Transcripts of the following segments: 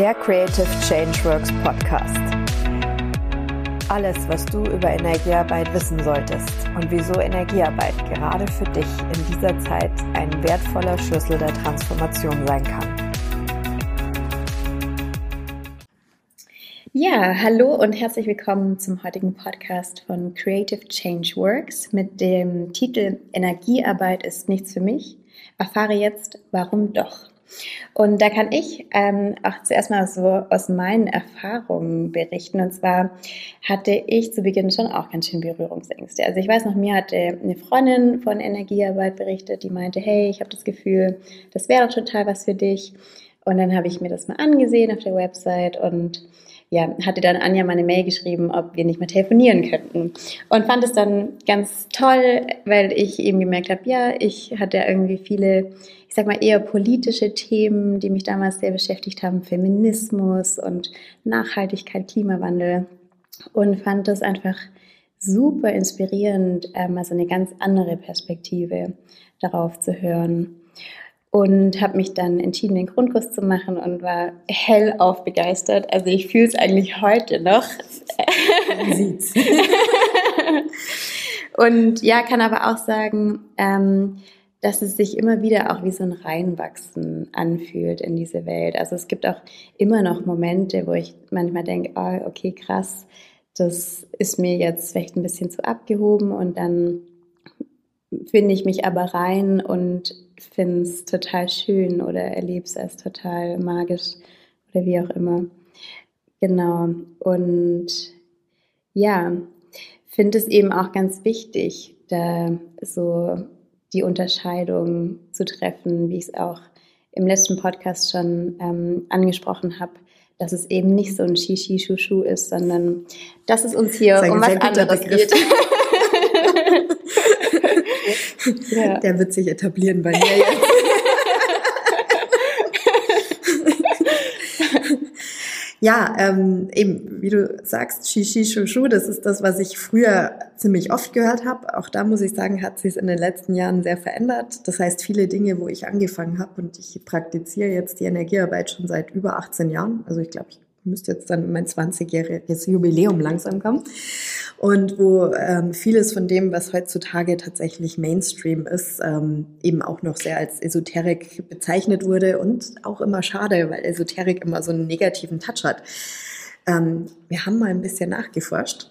der Creative Changeworks Podcast. Alles, was du über Energiearbeit wissen solltest und wieso Energiearbeit gerade für dich in dieser Zeit ein wertvoller Schlüssel der Transformation sein kann. Ja, hallo und herzlich willkommen zum heutigen Podcast von Creative Change Works mit dem Titel Energiearbeit ist nichts für mich. Erfahre jetzt, warum doch. Und da kann ich ähm, auch zuerst mal so aus meinen Erfahrungen berichten. Und zwar hatte ich zu Beginn schon auch ganz schön Berührungsängste. Also ich weiß noch, mir hatte eine Freundin von Energiearbeit berichtet, die meinte, hey, ich habe das Gefühl, das wäre doch total was für dich. Und dann habe ich mir das mal angesehen auf der Website und ja, hatte dann Anja meine Mail geschrieben, ob wir nicht mehr telefonieren könnten. Und fand es dann ganz toll, weil ich eben gemerkt habe, ja, ich hatte irgendwie viele ich sag mal, eher politische Themen, die mich damals sehr beschäftigt haben, Feminismus und Nachhaltigkeit, Klimawandel und fand das einfach super inspirierend, mal so eine ganz andere Perspektive darauf zu hören. Und habe mich dann entschieden, den Grundkurs zu machen und war hellauf begeistert. Also ich fühle es eigentlich heute noch. Man sieht's. und ja, kann aber auch sagen, ähm, dass es sich immer wieder auch wie so ein Reinwachsen anfühlt in diese Welt. Also es gibt auch immer noch Momente, wo ich manchmal denke, oh, okay, krass, das ist mir jetzt vielleicht ein bisschen zu abgehoben und dann finde ich mich aber rein und finde es total schön oder erlebe es als total magisch oder wie auch immer. Genau. Und ja, finde es eben auch ganz wichtig, da so die Unterscheidung zu treffen, wie ich es auch im letzten Podcast schon ähm, angesprochen habe, dass es eben nicht so ein Shishi Shushu ist, sondern dass es uns hier um was anderes geht. ja. Der wird sich etablieren bei mir jetzt. Ja, ähm, eben, wie du sagst, Shishi Shushu, das ist das, was ich früher ziemlich oft gehört habe. Auch da muss ich sagen, hat sich in den letzten Jahren sehr verändert. Das heißt, viele Dinge, wo ich angefangen habe und ich praktiziere jetzt die Energiearbeit schon seit über 18 Jahren. Also ich glaube, ich müsste jetzt dann mein 20-jähriges Jubiläum langsam kommen. Und wo ähm, vieles von dem, was heutzutage tatsächlich Mainstream ist, ähm, eben auch noch sehr als Esoterik bezeichnet wurde und auch immer schade, weil Esoterik immer so einen negativen Touch hat. Ähm, wir haben mal ein bisschen nachgeforscht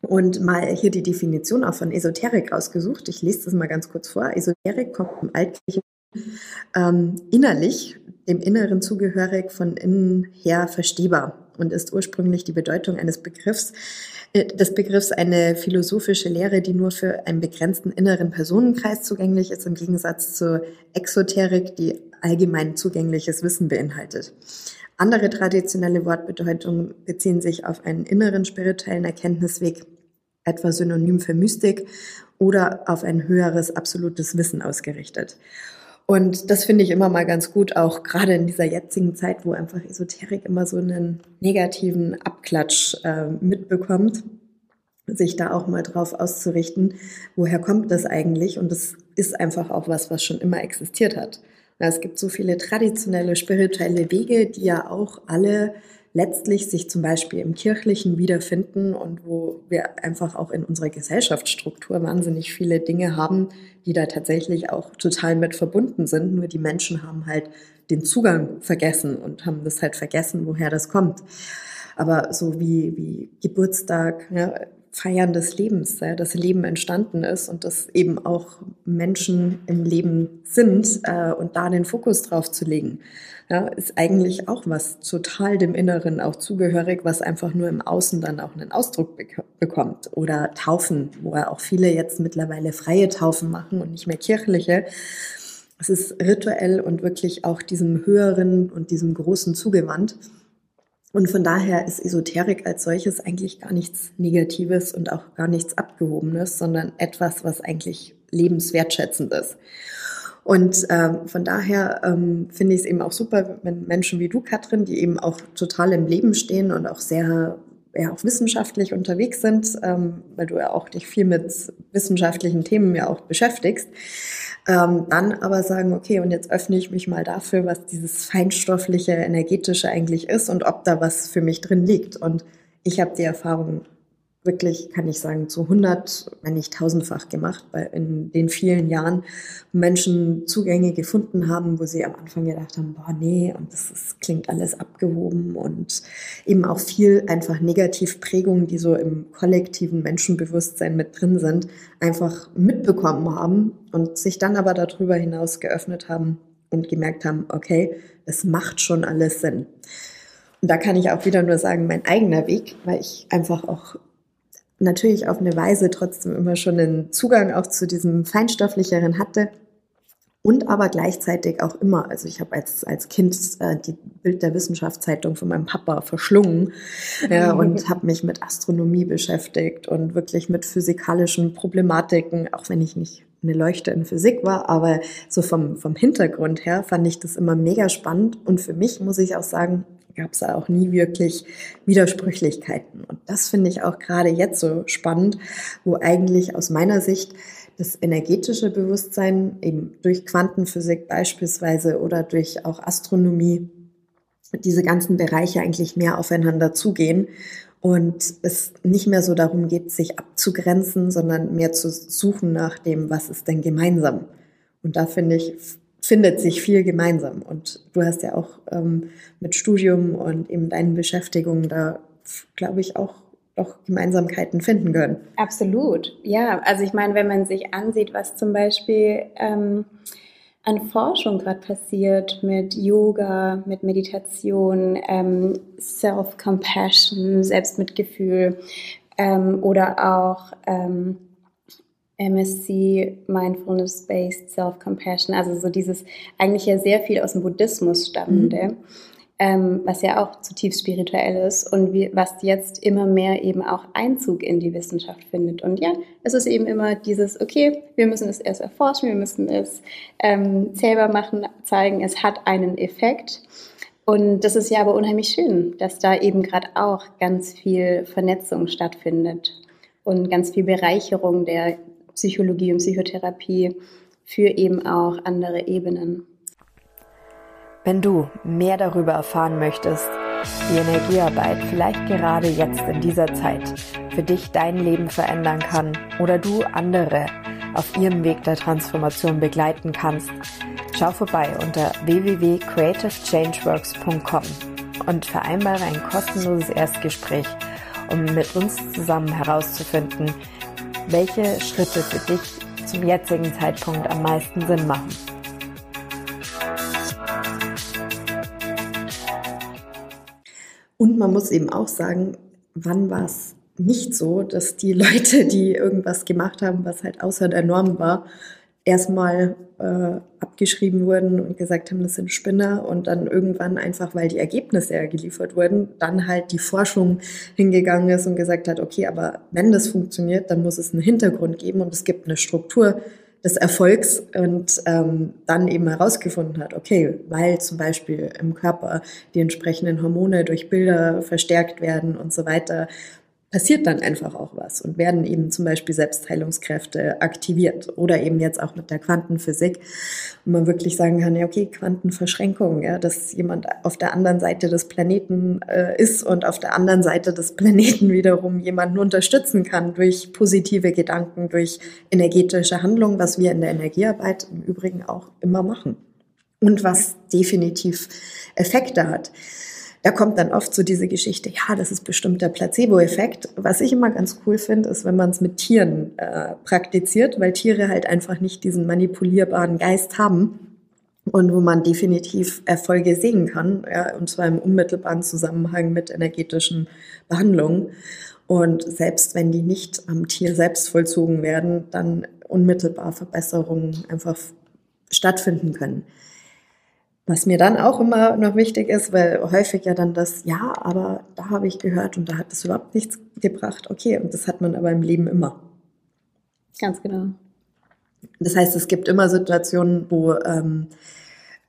und mal hier die Definition auch von Esoterik rausgesucht. Ich lese das mal ganz kurz vor. Esoterik kommt im Altgriechischen ähm, innerlich dem Inneren zugehörig, von innen her verstehbar und ist ursprünglich die Bedeutung eines Begriffs, äh, des Begriffs eine philosophische Lehre, die nur für einen begrenzten inneren Personenkreis zugänglich ist, im Gegensatz zur Exoterik, die allgemein zugängliches Wissen beinhaltet. Andere traditionelle Wortbedeutungen beziehen sich auf einen inneren spirituellen Erkenntnisweg, etwa synonym für Mystik, oder auf ein höheres absolutes Wissen ausgerichtet. Und das finde ich immer mal ganz gut, auch gerade in dieser jetzigen Zeit, wo einfach Esoterik immer so einen negativen Abklatsch äh, mitbekommt, sich da auch mal drauf auszurichten, woher kommt das eigentlich? Und das ist einfach auch was, was schon immer existiert hat. Es gibt so viele traditionelle spirituelle Wege, die ja auch alle letztlich sich zum Beispiel im Kirchlichen wiederfinden und wo wir einfach auch in unserer Gesellschaftsstruktur wahnsinnig viele Dinge haben, die da tatsächlich auch total mit verbunden sind. Nur die Menschen haben halt den Zugang vergessen und haben das halt vergessen, woher das kommt. Aber so wie, wie Geburtstag, ja, Feiern des Lebens, ja, das Leben entstanden ist und dass eben auch Menschen im Leben sind äh, und da den Fokus drauf zu legen, ja, ist eigentlich auch was total dem Inneren auch zugehörig, was einfach nur im Außen dann auch einen Ausdruck bek bekommt. Oder Taufen, wo ja auch viele jetzt mittlerweile freie Taufen machen und nicht mehr kirchliche. Es ist rituell und wirklich auch diesem Höheren und diesem Großen zugewandt. Und von daher ist Esoterik als solches eigentlich gar nichts Negatives und auch gar nichts Abgehobenes, sondern etwas, was eigentlich lebenswertschätzend ist. Und ähm, von daher ähm, finde ich es eben auch super, wenn Menschen wie du, Katrin, die eben auch total im Leben stehen und auch sehr ja, auch wissenschaftlich unterwegs sind, ähm, weil du ja auch dich viel mit wissenschaftlichen Themen ja auch beschäftigst, Ähm, dann aber sagen, okay, und jetzt öffne ich mich mal dafür, was dieses feinstoffliche, energetische eigentlich ist und ob da was für mich drin liegt. Und ich habe die Erfahrung wirklich, kann ich sagen, zu 100, wenn nicht tausendfach gemacht, weil in den vielen Jahren Menschen Zugänge gefunden haben, wo sie am Anfang gedacht haben, boah, nee, und das ist, klingt alles abgehoben und eben auch viel einfach Negativprägungen, die so im kollektiven Menschenbewusstsein mit drin sind, einfach mitbekommen haben und sich dann aber darüber hinaus geöffnet haben und gemerkt haben, okay, es macht schon alles Sinn. Und da kann ich auch wieder nur sagen, mein eigener Weg, weil ich einfach auch natürlich auf eine Weise trotzdem immer schon einen Zugang auch zu diesem feinstofflicheren hatte und aber gleichzeitig auch immer, also ich habe als, als Kind äh, die Bild der Wissenschaftszeitung von meinem Papa verschlungen ja, und habe mich mit Astronomie beschäftigt und wirklich mit physikalischen Problematiken, auch wenn ich nicht eine Leuchte in Physik war, aber so vom, vom Hintergrund her fand ich das immer mega spannend. Und für mich muss ich auch sagen, gab es auch nie wirklich Widersprüchlichkeiten. Und das finde ich auch gerade jetzt so spannend, wo eigentlich aus meiner Sicht das energetische Bewusstsein eben durch Quantenphysik beispielsweise oder durch auch Astronomie diese ganzen Bereiche eigentlich mehr aufeinander zugehen und es nicht mehr so darum geht, sich abzugrenzen, sondern mehr zu suchen nach dem, was ist denn gemeinsam. Und da finde ich, findet sich viel gemeinsam. Und du hast ja auch ähm, mit Studium und eben deinen Beschäftigungen da, glaube ich, auch doch Gemeinsamkeiten finden können. Absolut, ja. Also ich meine, wenn man sich ansieht, was zum Beispiel ähm, an Forschung gerade passiert mit Yoga, mit Meditation, ähm, Self-Compassion, Selbstmitgefühl ähm, oder auch ähm, MSC, Mindfulness-Based Self-Compassion, also so dieses eigentlich ja sehr viel aus dem Buddhismus stammende, mhm. ähm, was ja auch zutiefst spirituell ist und wie, was jetzt immer mehr eben auch Einzug in die Wissenschaft findet. Und ja, es ist eben immer dieses, okay, wir müssen es erst erforschen, wir müssen es ähm, selber machen, zeigen, es hat einen Effekt. Und das ist ja aber unheimlich schön, dass da eben gerade auch ganz viel Vernetzung stattfindet und ganz viel Bereicherung der Psychologie und Psychotherapie für eben auch andere Ebenen. Wenn du mehr darüber erfahren möchtest, wie Energiearbeit vielleicht gerade jetzt in dieser Zeit für dich dein Leben verändern kann oder du andere auf ihrem Weg der Transformation begleiten kannst, schau vorbei unter www.creativechangeworks.com und vereinbare ein kostenloses Erstgespräch, um mit uns zusammen herauszufinden, welche Schritte für dich zum jetzigen Zeitpunkt am meisten Sinn machen. Und man muss eben auch sagen, wann war es nicht so, dass die Leute, die irgendwas gemacht haben, was halt außer der Norm war, erstmal äh, abgeschrieben wurden und gesagt haben, das sind Spinner und dann irgendwann einfach, weil die Ergebnisse ja geliefert wurden, dann halt die Forschung hingegangen ist und gesagt hat, okay, aber wenn das funktioniert, dann muss es einen Hintergrund geben und es gibt eine Struktur des Erfolgs und ähm, dann eben herausgefunden hat, okay, weil zum Beispiel im Körper die entsprechenden Hormone durch Bilder verstärkt werden und so weiter, passiert dann einfach auch was und werden eben zum Beispiel Selbstheilungskräfte aktiviert oder eben jetzt auch mit der Quantenphysik, wo man wirklich sagen kann, ja okay, Quantenverschränkung, ja, dass jemand auf der anderen Seite des Planeten äh, ist und auf der anderen Seite des Planeten wiederum jemanden unterstützen kann durch positive Gedanken, durch energetische Handlung, was wir in der Energiearbeit im Übrigen auch immer machen und was definitiv Effekte hat da kommt dann oft so diese Geschichte, ja, das ist bestimmt der Placebo-Effekt. Was ich immer ganz cool finde, ist, wenn man es mit Tieren äh, praktiziert, weil Tiere halt einfach nicht diesen manipulierbaren Geist haben und wo man definitiv Erfolge sehen kann, ja, und zwar im unmittelbaren Zusammenhang mit energetischen Behandlungen. Und selbst wenn die nicht am Tier selbst vollzogen werden, dann unmittelbar Verbesserungen einfach stattfinden können. Was mir dann auch immer noch wichtig ist, weil häufig ja dann das, ja, aber da habe ich gehört und da hat das überhaupt nichts gebracht. Okay, und das hat man aber im Leben immer. Ganz genau. Das heißt, es gibt immer Situationen, wo ähm,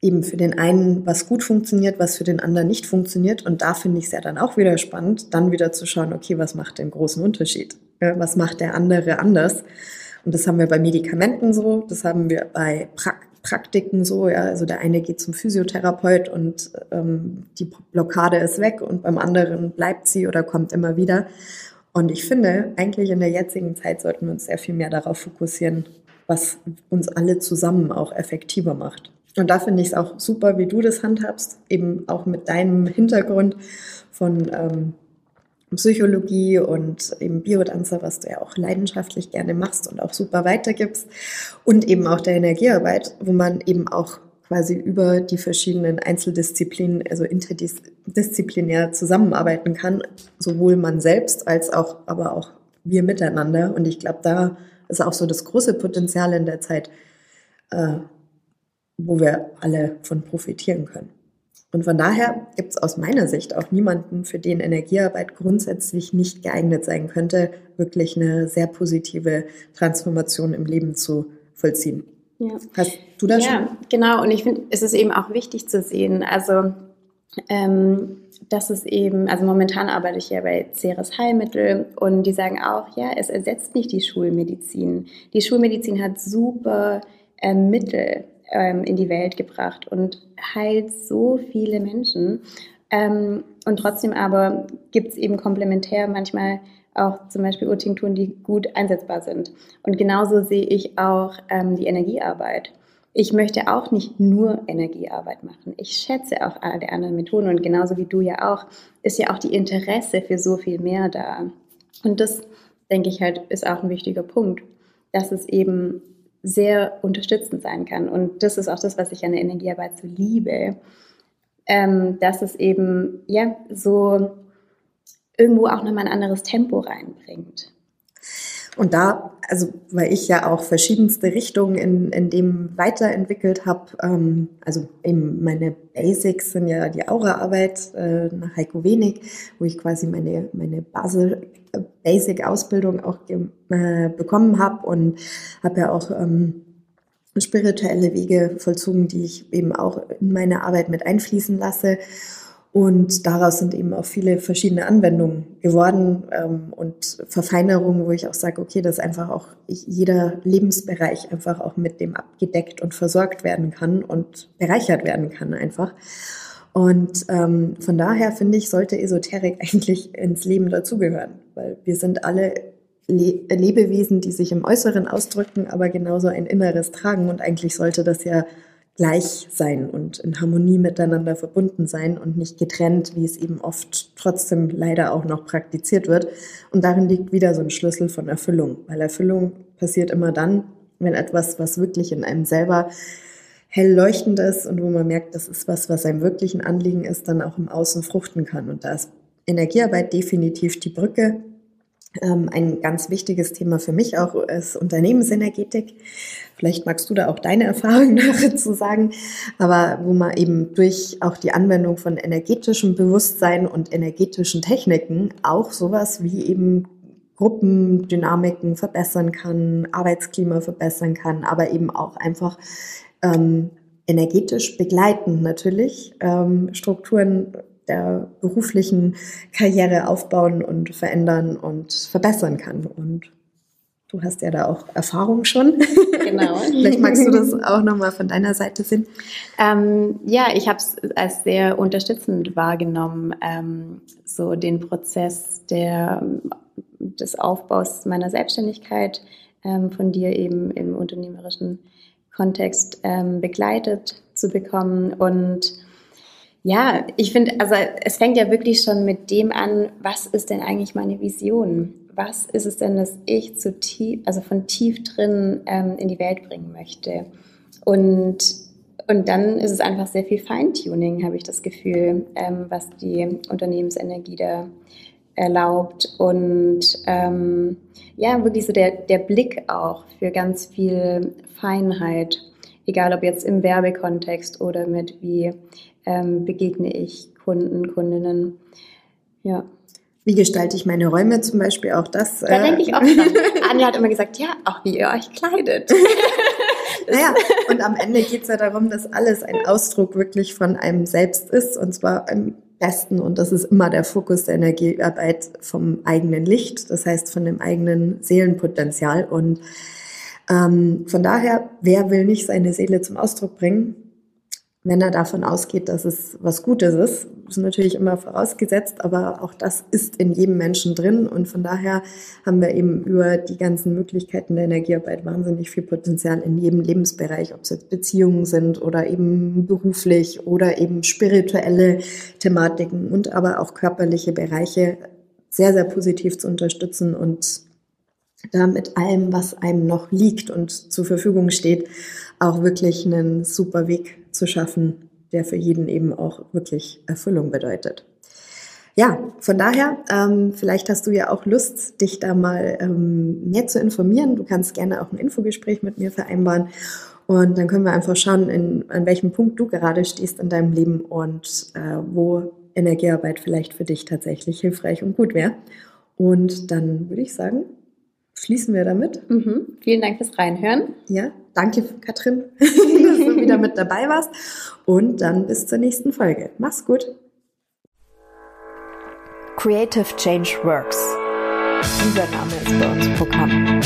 eben für den einen was gut funktioniert, was für den anderen nicht funktioniert. Und da finde ich es ja dann auch wieder spannend, dann wieder zu schauen, okay, was macht den großen Unterschied? Ja, was macht der andere anders? Und das haben wir bei Medikamenten so, das haben wir bei pra Praktiken so, ja, also der eine geht zum Physiotherapeut und ähm, die Blockade ist weg und beim anderen bleibt sie oder kommt immer wieder. Und ich finde, eigentlich in der jetzigen Zeit sollten wir uns sehr viel mehr darauf fokussieren, was uns alle zusammen auch effektiver macht. Und da finde ich es auch super, wie du das handhabst, eben auch mit deinem Hintergrund von ähm, Psychologie und eben Biodanzer, was du ja auch leidenschaftlich gerne machst und auch super weitergibst. Und eben auch der Energiearbeit, wo man eben auch quasi über die verschiedenen Einzeldisziplinen, also interdisziplinär zusammenarbeiten kann, sowohl man selbst als auch, aber auch wir miteinander. Und ich glaube, da ist auch so das große Potenzial in der Zeit, äh, wo wir alle von profitieren können. Und von daher gibt es aus meiner Sicht auch niemanden, für den Energiearbeit grundsätzlich nicht geeignet sein könnte, wirklich eine sehr positive Transformation im Leben zu vollziehen. Ja. Hast du das ja, schon? Ja, genau. Und ich finde, es ist eben auch wichtig zu sehen, also ähm, dass es eben, also momentan arbeite ich ja bei Ceres Heilmittel und die sagen auch, ja, es ersetzt nicht die Schulmedizin. Die Schulmedizin hat super äh, Mittel, ähm, in die Welt gebracht und heilt so viele Menschen. Ähm, und trotzdem aber gibt es eben komplementär manchmal auch zum Beispiel Urtinkturen, die gut einsetzbar sind. Und genauso sehe ich auch ähm, die Energiearbeit. Ich möchte auch nicht nur Energiearbeit machen. Ich schätze auch alle anderen Methoden und genauso wie du ja auch, ist ja auch die Interesse für so viel mehr da. Und das, denke ich halt, ist auch ein wichtiger Punkt, dass es eben sehr unterstützend sein kann. Und das ist auch das, was ich an der Energiearbeit so liebe, ähm, dass es eben ja so irgendwo auch nochmal ein anderes Tempo reinbringt. Und da, also weil ich ja auch verschiedenste Richtungen in, in dem weiterentwickelt habe, ähm, also eben meine Basics sind ja die Aura-Arbeit äh, nach Heiko Wenig, wo ich quasi meine, meine Basis, Basic-Ausbildung auch äh, bekommen habe und habe ja auch ähm, spirituelle Wege vollzogen, die ich eben auch in meine Arbeit mit einfließen lasse. Und daraus sind eben auch viele verschiedene Anwendungen geworden ähm, und Verfeinerungen, wo ich auch sage, okay, dass einfach auch jeder Lebensbereich einfach auch mit dem abgedeckt und versorgt werden kann und bereichert werden kann einfach. Und ähm, von daher finde ich, sollte Esoterik eigentlich ins Leben dazugehören, weil wir sind alle Le Lebewesen, die sich im Äußeren ausdrücken, aber genauso ein Inneres tragen. Und eigentlich sollte das ja gleich sein und in Harmonie miteinander verbunden sein und nicht getrennt, wie es eben oft trotzdem leider auch noch praktiziert wird. Und darin liegt wieder so ein Schlüssel von Erfüllung, weil Erfüllung passiert immer dann, wenn etwas, was wirklich in einem selber hell leuchtend ist und wo man merkt, das ist was, was einem wirklich ein Anliegen ist, dann auch im Außen fruchten kann. Und da ist Energiearbeit definitiv die Brücke ein ganz wichtiges Thema für mich auch ist Unternehmensenergetik. Vielleicht magst du da auch deine Erfahrungen dazu sagen, aber wo man eben durch auch die Anwendung von energetischem Bewusstsein und energetischen Techniken auch sowas wie eben Gruppendynamiken verbessern kann, Arbeitsklima verbessern kann, aber eben auch einfach ähm, energetisch begleitend natürlich ähm, Strukturen der beruflichen Karriere aufbauen und verändern und verbessern kann. Und du hast ja da auch Erfahrung schon. Genau. Vielleicht magst du das auch nochmal von deiner Seite finden. Ähm, ja, ich habe es als sehr unterstützend wahrgenommen, ähm, so den Prozess der, des Aufbaus meiner Selbstständigkeit ähm, von dir eben im unternehmerischen Kontext ähm, begleitet zu bekommen und ja, ich finde, also es fängt ja wirklich schon mit dem an, was ist denn eigentlich meine Vision? Was ist es denn, dass ich zu tief, also von tief drin ähm, in die Welt bringen möchte? Und, und dann ist es einfach sehr viel Feintuning, habe ich das Gefühl, ähm, was die Unternehmensenergie da erlaubt. Und ähm, ja, wirklich so der, der Blick auch für ganz viel Feinheit, egal ob jetzt im Werbekontext oder mit wie ähm, begegne ich Kunden, Kundinnen. Ja. Wie gestalte ich meine Räume zum Beispiel? Auch das. Da äh, denke ich auch dran. Anja hat immer gesagt, ja, auch wie ihr euch kleidet. naja, und am Ende geht es ja darum, dass alles ein Ausdruck wirklich von einem selbst ist und zwar im besten. Und das ist immer der Fokus der Energiearbeit vom eigenen Licht, das heißt von dem eigenen Seelenpotenzial. Und Ähm, von daher, wer will nicht seine Seele zum Ausdruck bringen? Wenn er davon ausgeht, dass es was Gutes ist. Ist natürlich immer vorausgesetzt, aber auch das ist in jedem Menschen drin. Und von daher haben wir eben über die ganzen Möglichkeiten der Energiearbeit wahnsinnig viel Potenzial in jedem Lebensbereich, ob es jetzt Beziehungen sind oder eben beruflich oder eben spirituelle Thematiken und aber auch körperliche Bereiche sehr, sehr positiv zu unterstützen und da mit allem, was einem noch liegt und zur Verfügung steht, auch wirklich einen super Weg zu schaffen, der für jeden eben auch wirklich Erfüllung bedeutet. Ja, von daher, ähm, vielleicht hast du ja auch Lust, dich da mal ähm, mehr zu informieren. Du kannst gerne auch ein Infogespräch mit mir vereinbaren. Und dann können wir einfach schauen, in, an welchem Punkt du gerade stehst in deinem Leben und äh, wo Energiearbeit vielleicht für dich tatsächlich hilfreich und gut wäre. Und dann würde ich sagen, schließen wir damit. Mhm. Vielen Dank fürs Reinhören. Ja, danke, Katrin, dass du wieder mit dabei warst. Und dann bis zur nächsten Folge. Mach's gut. Creative Change Works. Dieser Name ist bei uns Programm.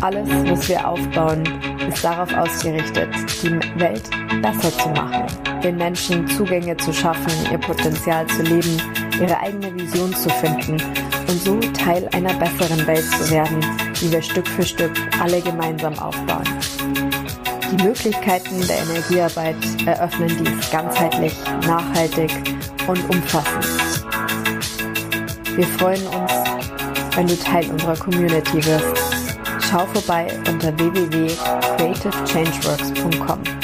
Alles, was wir aufbauen, ist darauf ausgerichtet, die Welt besser zu machen, den Menschen Zugänge zu schaffen, ihr Potenzial zu leben, ihre eigene Vision zu finden und so Teil einer besseren Welt zu werden, die wir Stück für Stück alle gemeinsam aufbauen. Die Möglichkeiten der Energiearbeit eröffnen dies ganzheitlich, nachhaltig und umfassend. Wir freuen uns, wenn du Teil unserer Community wirst. Schau vorbei unter www.creativechangeworks.com.